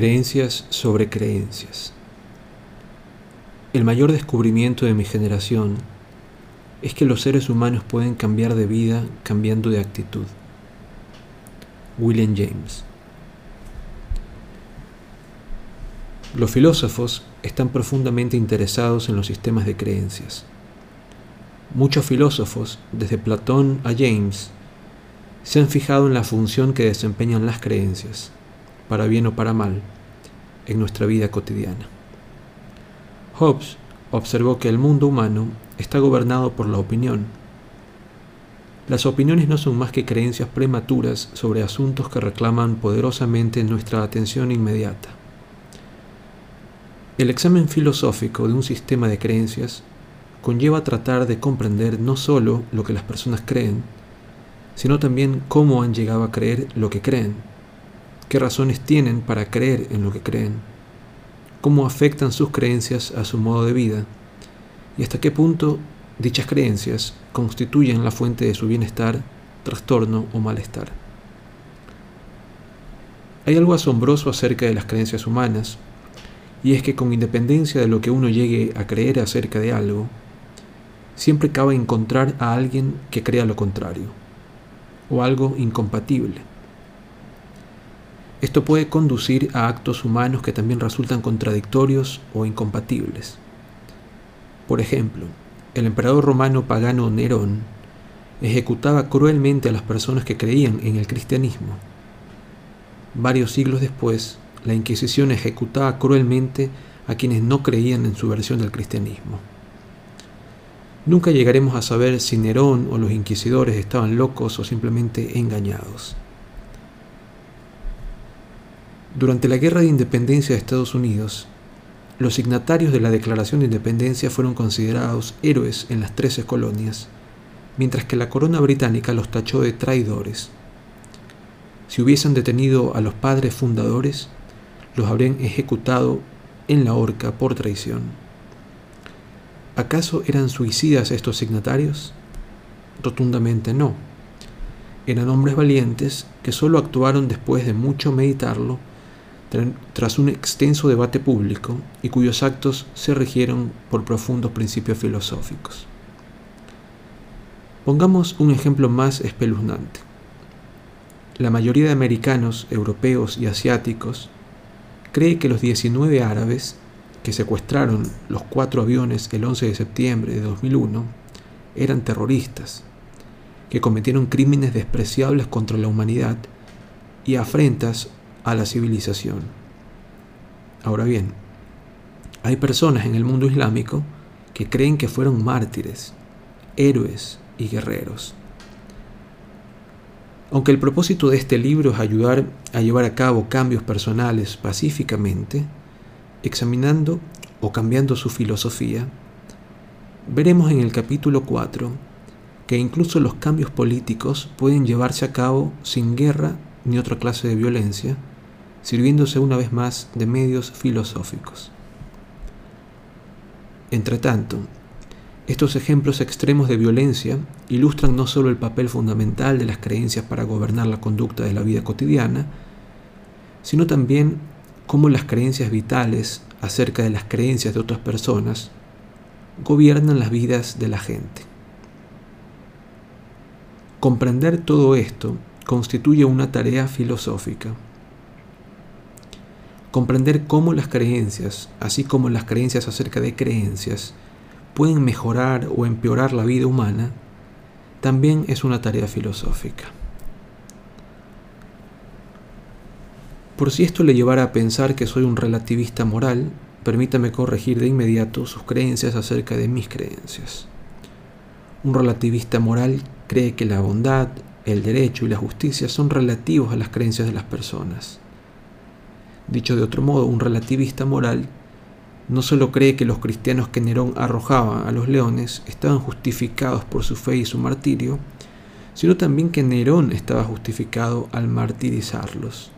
Creencias sobre creencias. El mayor descubrimiento de mi generación es que los seres humanos pueden cambiar de vida cambiando de actitud. William James. Los filósofos están profundamente interesados en los sistemas de creencias. Muchos filósofos, desde Platón a James, se han fijado en la función que desempeñan las creencias para bien o para mal, en nuestra vida cotidiana. Hobbes observó que el mundo humano está gobernado por la opinión. Las opiniones no son más que creencias prematuras sobre asuntos que reclaman poderosamente nuestra atención inmediata. El examen filosófico de un sistema de creencias conlleva tratar de comprender no solo lo que las personas creen, sino también cómo han llegado a creer lo que creen qué razones tienen para creer en lo que creen, cómo afectan sus creencias a su modo de vida y hasta qué punto dichas creencias constituyen la fuente de su bienestar, trastorno o malestar. Hay algo asombroso acerca de las creencias humanas, y es que con independencia de lo que uno llegue a creer acerca de algo, siempre cabe encontrar a alguien que crea lo contrario, o algo incompatible. Esto puede conducir a actos humanos que también resultan contradictorios o incompatibles. Por ejemplo, el emperador romano pagano Nerón ejecutaba cruelmente a las personas que creían en el cristianismo. Varios siglos después, la Inquisición ejecutaba cruelmente a quienes no creían en su versión del cristianismo. Nunca llegaremos a saber si Nerón o los inquisidores estaban locos o simplemente engañados. Durante la Guerra de Independencia de Estados Unidos, los signatarios de la Declaración de Independencia fueron considerados héroes en las trece colonias, mientras que la corona británica los tachó de traidores. Si hubiesen detenido a los padres fundadores, los habrían ejecutado en la horca por traición. ¿Acaso eran suicidas estos signatarios? Rotundamente no. Eran hombres valientes que solo actuaron después de mucho meditarlo tras un extenso debate público y cuyos actos se regieron por profundos principios filosóficos. Pongamos un ejemplo más espeluznante. La mayoría de americanos, europeos y asiáticos cree que los 19 árabes que secuestraron los cuatro aviones el 11 de septiembre de 2001 eran terroristas, que cometieron crímenes despreciables contra la humanidad y afrentas a la civilización. Ahora bien, hay personas en el mundo islámico que creen que fueron mártires, héroes y guerreros. Aunque el propósito de este libro es ayudar a llevar a cabo cambios personales pacíficamente, examinando o cambiando su filosofía, veremos en el capítulo 4 que incluso los cambios políticos pueden llevarse a cabo sin guerra ni otra clase de violencia, sirviéndose una vez más de medios filosóficos. Entretanto, estos ejemplos extremos de violencia ilustran no solo el papel fundamental de las creencias para gobernar la conducta de la vida cotidiana, sino también cómo las creencias vitales acerca de las creencias de otras personas gobiernan las vidas de la gente. Comprender todo esto constituye una tarea filosófica Comprender cómo las creencias, así como las creencias acerca de creencias, pueden mejorar o empeorar la vida humana, también es una tarea filosófica. Por si esto le llevara a pensar que soy un relativista moral, permítame corregir de inmediato sus creencias acerca de mis creencias. Un relativista moral cree que la bondad, el derecho y la justicia son relativos a las creencias de las personas. Dicho de otro modo, un relativista moral no solo cree que los cristianos que Nerón arrojaba a los leones estaban justificados por su fe y su martirio, sino también que Nerón estaba justificado al martirizarlos.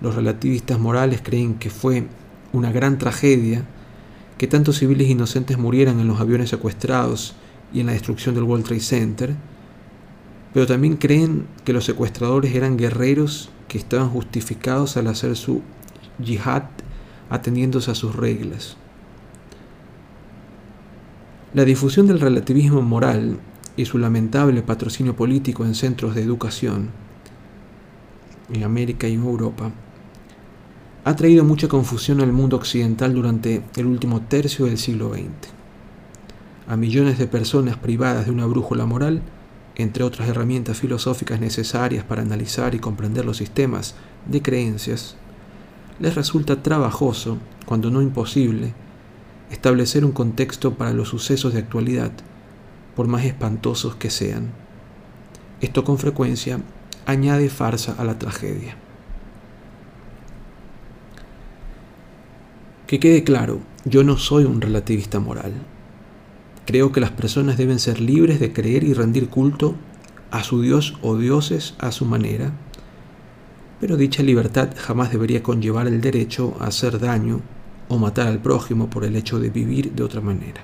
Los relativistas morales creen que fue una gran tragedia que tantos civiles inocentes murieran en los aviones secuestrados y en la destrucción del World Trade Center, pero también creen que los secuestradores eran guerreros que estaban justificados al hacer su yihad atendiéndose a sus reglas. La difusión del relativismo moral y su lamentable patrocinio político en centros de educación en América y en Europa ha traído mucha confusión al mundo occidental durante el último tercio del siglo XX. A millones de personas privadas de una brújula moral, entre otras herramientas filosóficas necesarias para analizar y comprender los sistemas de creencias, les resulta trabajoso, cuando no imposible, establecer un contexto para los sucesos de actualidad, por más espantosos que sean. Esto con frecuencia añade farsa a la tragedia. Que quede claro, yo no soy un relativista moral. Creo que las personas deben ser libres de creer y rendir culto a su Dios o dioses a su manera, pero dicha libertad jamás debería conllevar el derecho a hacer daño o matar al prójimo por el hecho de vivir de otra manera.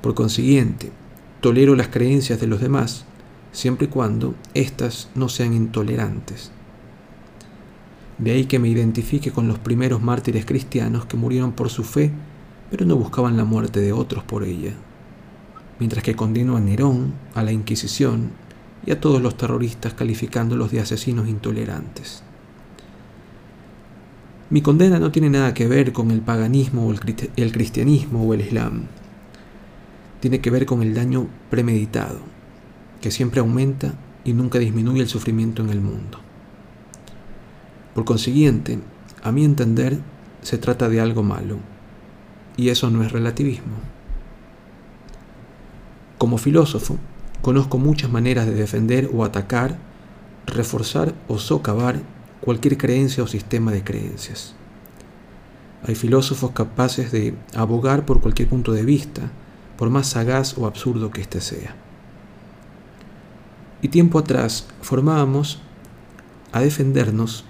Por consiguiente, tolero las creencias de los demás siempre y cuando éstas no sean intolerantes de ahí que me identifique con los primeros mártires cristianos que murieron por su fe, pero no buscaban la muerte de otros por ella. Mientras que condeno a Nerón, a la Inquisición y a todos los terroristas calificándolos de asesinos intolerantes. Mi condena no tiene nada que ver con el paganismo o el cristianismo o el islam. Tiene que ver con el daño premeditado, que siempre aumenta y nunca disminuye el sufrimiento en el mundo. Por consiguiente, a mi entender, se trata de algo malo, y eso no es relativismo. Como filósofo, conozco muchas maneras de defender o atacar, reforzar o socavar cualquier creencia o sistema de creencias. Hay filósofos capaces de abogar por cualquier punto de vista, por más sagaz o absurdo que éste sea. Y tiempo atrás formábamos a defendernos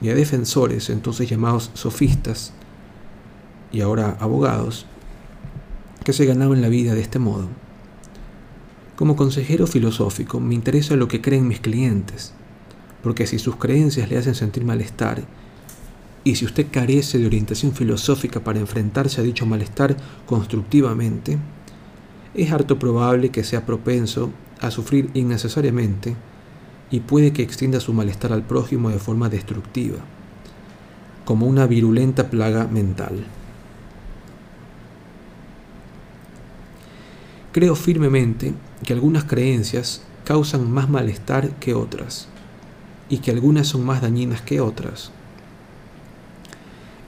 y a defensores, entonces llamados sofistas, y ahora abogados, que se ganaban la vida de este modo. Como consejero filosófico me interesa lo que creen mis clientes, porque si sus creencias le hacen sentir malestar, y si usted carece de orientación filosófica para enfrentarse a dicho malestar constructivamente, es harto probable que sea propenso a sufrir innecesariamente y puede que extienda su malestar al prójimo de forma destructiva, como una virulenta plaga mental. Creo firmemente que algunas creencias causan más malestar que otras y que algunas son más dañinas que otras.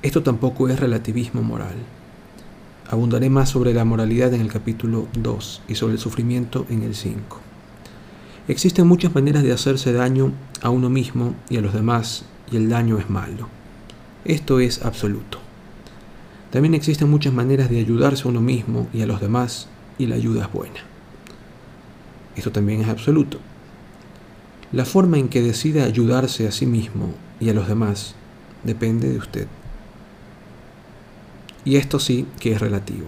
Esto tampoco es relativismo moral. Abundaré más sobre la moralidad en el capítulo 2 y sobre el sufrimiento en el 5. Existen muchas maneras de hacerse daño a uno mismo y a los demás, y el daño es malo. Esto es absoluto. También existen muchas maneras de ayudarse a uno mismo y a los demás, y la ayuda es buena. Esto también es absoluto. La forma en que decide ayudarse a sí mismo y a los demás depende de usted. Y esto sí que es relativo.